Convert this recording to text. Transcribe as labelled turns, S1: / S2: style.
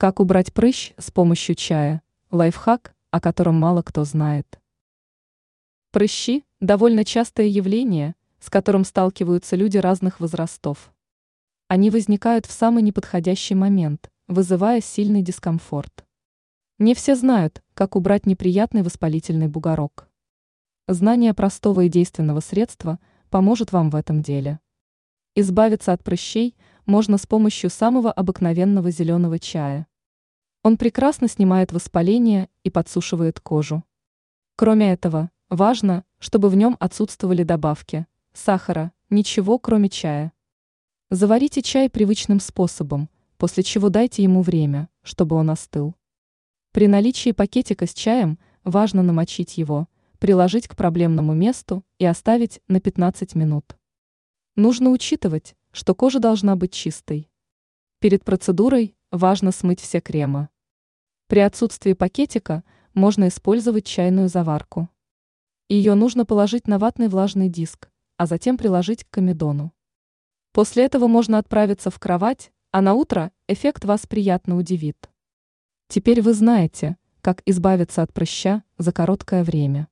S1: Как убрать прыщ с помощью чая? Лайфхак, о котором мало кто знает. Прыщи – довольно частое явление, с которым сталкиваются люди разных возрастов. Они возникают в самый неподходящий момент, вызывая сильный дискомфорт. Не все знают, как убрать неприятный воспалительный бугорок. Знание простого и действенного средства поможет вам в этом деле. Избавиться от прыщей можно с помощью самого обыкновенного зеленого чая. Он прекрасно снимает воспаление и подсушивает кожу. Кроме этого, важно, чтобы в нем отсутствовали добавки – сахара, ничего кроме чая. Заварите чай привычным способом, после чего дайте ему время, чтобы он остыл. При наличии пакетика с чаем важно намочить его, приложить к проблемному месту и оставить на 15 минут. Нужно учитывать, что кожа должна быть чистой. Перед процедурой важно смыть все кремы. При отсутствии пакетика можно использовать чайную заварку. Ее нужно положить на ватный влажный диск, а затем приложить к комедону. После этого можно отправиться в кровать, а на утро эффект вас приятно удивит. Теперь вы знаете, как избавиться от прыща за короткое время.